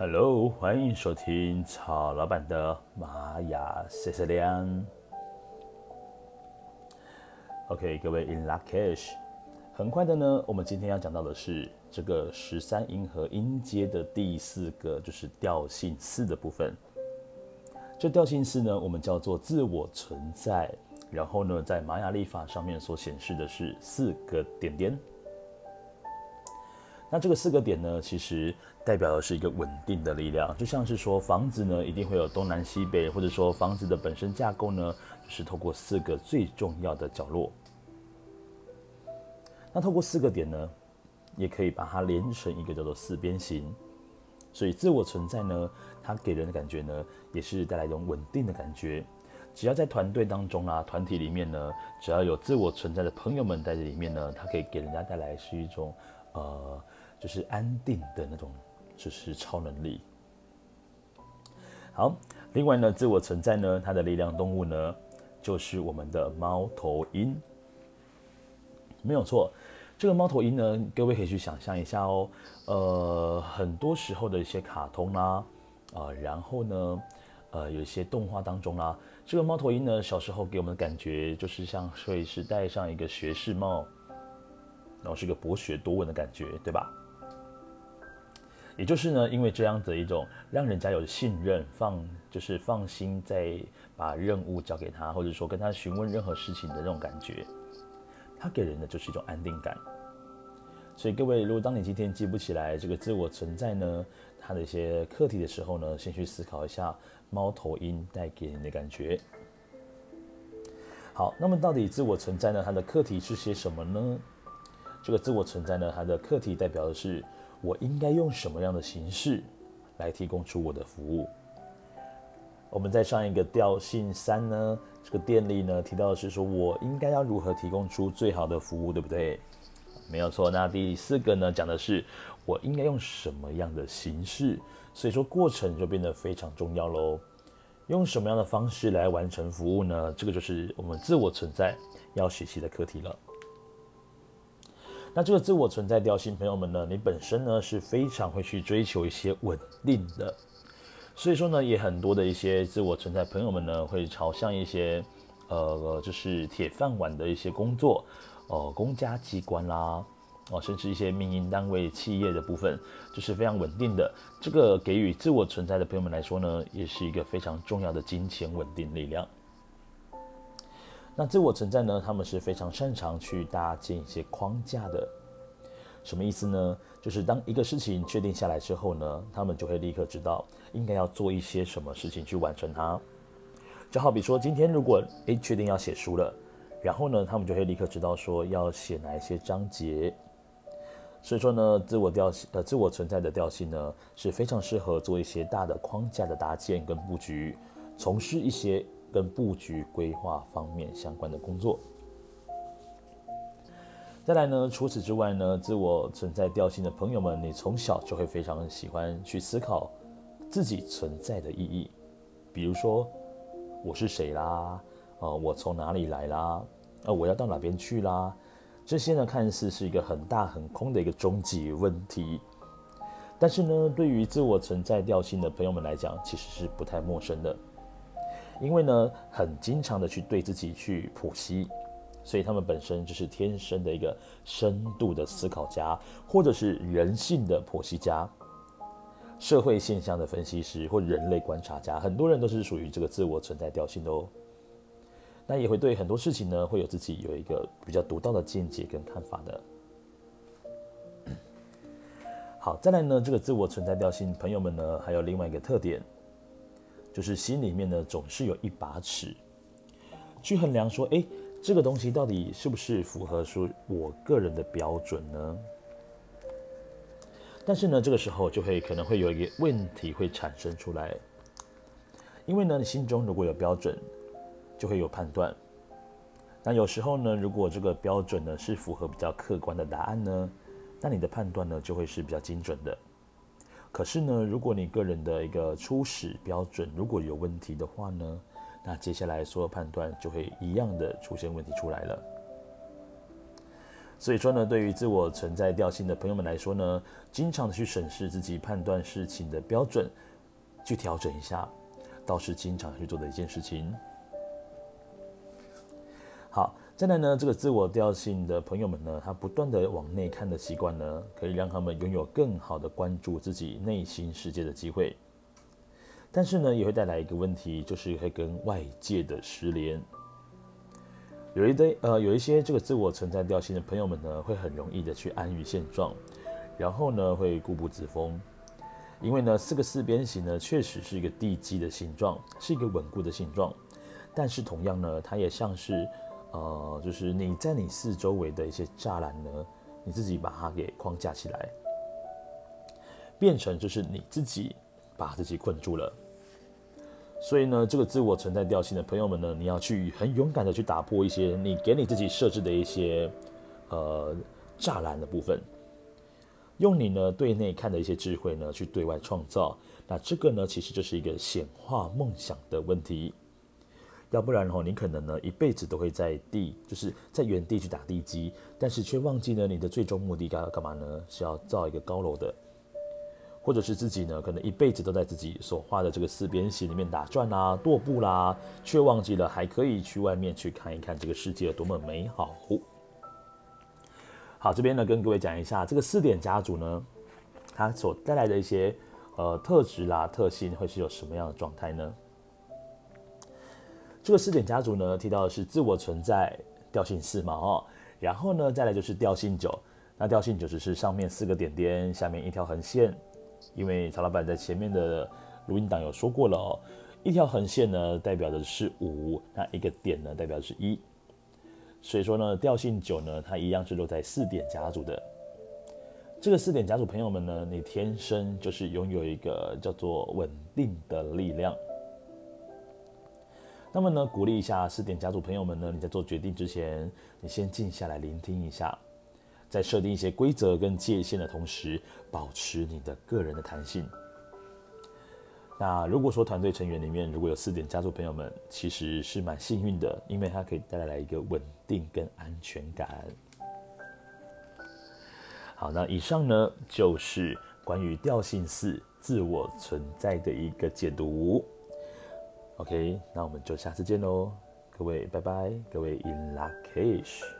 Hello，欢迎收听曹老板的玛雅 CC 亮。OK，各位 In Luckesh，很快的呢，我们今天要讲到的是这个十三银河音阶的第四个，就是调性四的部分。这调性四呢，我们叫做自我存在，然后呢，在玛雅历法上面所显示的是四个点点。那这个四个点呢，其实代表的是一个稳定的力量，就像是说房子呢，一定会有东南西北，或者说房子的本身架构呢，是透过四个最重要的角落。那透过四个点呢，也可以把它连成一个叫做四边形。所以自我存在呢，它给人的感觉呢，也是带来一种稳定的感觉。只要在团队当中啊，团体里面呢，只要有自我存在的朋友们在这里面呢，它可以给人家带来是一种呃。就是安定的那种，就是超能力。好，另外呢，自我存在呢，它的力量动物呢，就是我们的猫头鹰。没有错，这个猫头鹰呢，各位可以去想象一下哦。呃，很多时候的一些卡通啦，啊，呃，然后呢，呃，有一些动画当中啦，这个猫头鹰呢，小时候给我们的感觉就是像会是戴上一个学士帽，然后是个博学多闻的感觉，对吧？也就是呢，因为这样的一种让人家有信任、放就是放心，在把任务交给他，或者说跟他询问任何事情的那种感觉，他给人的就是一种安定感。所以各位，如果当你今天记不起来这个自我存在呢，它的一些课题的时候呢，先去思考一下猫头鹰带给你的感觉。好，那么到底自我存在呢，它的课题是些什么呢？这个自我存在呢，它的课题代表的是。我应该用什么样的形式来提供出我的服务？我们在上一个调性三呢，这个电力呢提到的是说，我应该要如何提供出最好的服务，对不对？没有错。那第四个呢，讲的是我应该用什么样的形式，所以说过程就变得非常重要喽。用什么样的方式来完成服务呢？这个就是我们自我存在要学习的课题了。那这个自我存在调性，朋友们呢，你本身呢是非常会去追求一些稳定的，所以说呢，也很多的一些自我存在朋友们呢，会朝向一些，呃，就是铁饭碗的一些工作，哦、呃，公家机关啦，哦、甚至一些民营单位、企业的部分，就是非常稳定的。这个给予自我存在的朋友们来说呢，也是一个非常重要的金钱稳定力量。那自我存在呢，他们是非常擅长去搭建一些框架的。什么意思呢？就是当一个事情确定下来之后呢，他们就会立刻知道应该要做一些什么事情去完成它。就好比说，今天如果诶确定要写书了，然后呢，他们就会立刻知道说要写哪一些章节。所以说呢，自我调性呃，自我存在的调性呢，是非常适合做一些大的框架的搭建跟布局，从事一些。跟布局规划方面相关的工作。再来呢，除此之外呢，自我存在调性的朋友们，你从小就会非常喜欢去思考自己存在的意义，比如说我是谁啦，啊、我从哪里来啦，啊、我要到哪边去啦，这些呢，看似是一个很大很空的一个终极问题，但是呢，对于自我存在调性的朋友们来讲，其实是不太陌生的。因为呢，很经常的去对自己去剖析，所以他们本身就是天生的一个深度的思考家，或者是人性的剖析家、社会现象的分析师或人类观察家。很多人都是属于这个自我存在调性的哦。那也会对很多事情呢，会有自己有一个比较独到的见解跟看法的。好，再来呢，这个自我存在调性朋友们呢，还有另外一个特点。就是心里面呢，总是有一把尺，去衡量说，诶，这个东西到底是不是符合说我个人的标准呢？但是呢，这个时候就会可能会有一个问题会产生出来，因为呢，你心中如果有标准，就会有判断。那有时候呢，如果这个标准呢是符合比较客观的答案呢，那你的判断呢就会是比较精准的。可是呢，如果你个人的一个初始标准如果有问题的话呢，那接下来所有判断就会一样的出现问题出来了。所以说呢，对于自我存在调性的朋友们来说呢，经常的去审视自己判断事情的标准，去调整一下，倒是经常去做的一件事情。好，再来呢，这个自我调性的朋友们呢，他不断的往内看的习惯呢，可以让他们拥有更好的关注自己内心世界的机会。但是呢，也会带来一个问题，就是会跟外界的失联。有一堆呃，有一些这个自我存在调性的朋友们呢，会很容易的去安于现状，然后呢，会固步自封。因为呢，四个四边形呢，确实是一个地基的形状，是一个稳固的形状。但是同样呢，它也像是呃，就是你在你四周围的一些栅栏呢，你自己把它给框架起来，变成就是你自己把自己困住了。所以呢，这个自我存在调性的朋友们呢，你要去很勇敢的去打破一些你给你自己设置的一些呃栅栏的部分，用你呢对内看的一些智慧呢去对外创造。那这个呢，其实就是一个显化梦想的问题。要不然的话，你可能呢一辈子都会在地，就是在原地去打地基，但是却忘记呢你的最终目的该要干嘛呢？是要造一个高楼的。或者是自己呢，可能一辈子都在自己所画的这个四边形里面打转啦、踱步啦，却忘记了还可以去外面去看一看这个世界有多么美好。好，这边呢跟各位讲一下这个四点家族呢，它所带来的一些呃特质啦、特性会是有什么样的状态呢？这个四点家族呢提到的是自我存在调性四嘛哦，然后呢再来就是调性九，那调性九只是上面四个点点，下面一条横线。因为曹老板在前面的录音档有说过了哦，一条横线呢代表的是五，那一个点呢代表的是一，所以说呢调性九呢它一样是落在四点家族的。这个四点家族朋友们呢，你天生就是拥有一个叫做稳定的力量。那么呢鼓励一下四点家族朋友们呢，你在做决定之前，你先静下来聆听一下。在设定一些规则跟界限的同时，保持你的个人的弹性。那如果说团队成员里面如果有四点家族朋友们，其实是蛮幸运的，因为它可以带来一个稳定跟安全感。好，那以上呢就是关于调性四自我存在的一个解读。OK，那我们就下次见喽，各位拜拜，各位 In luckish。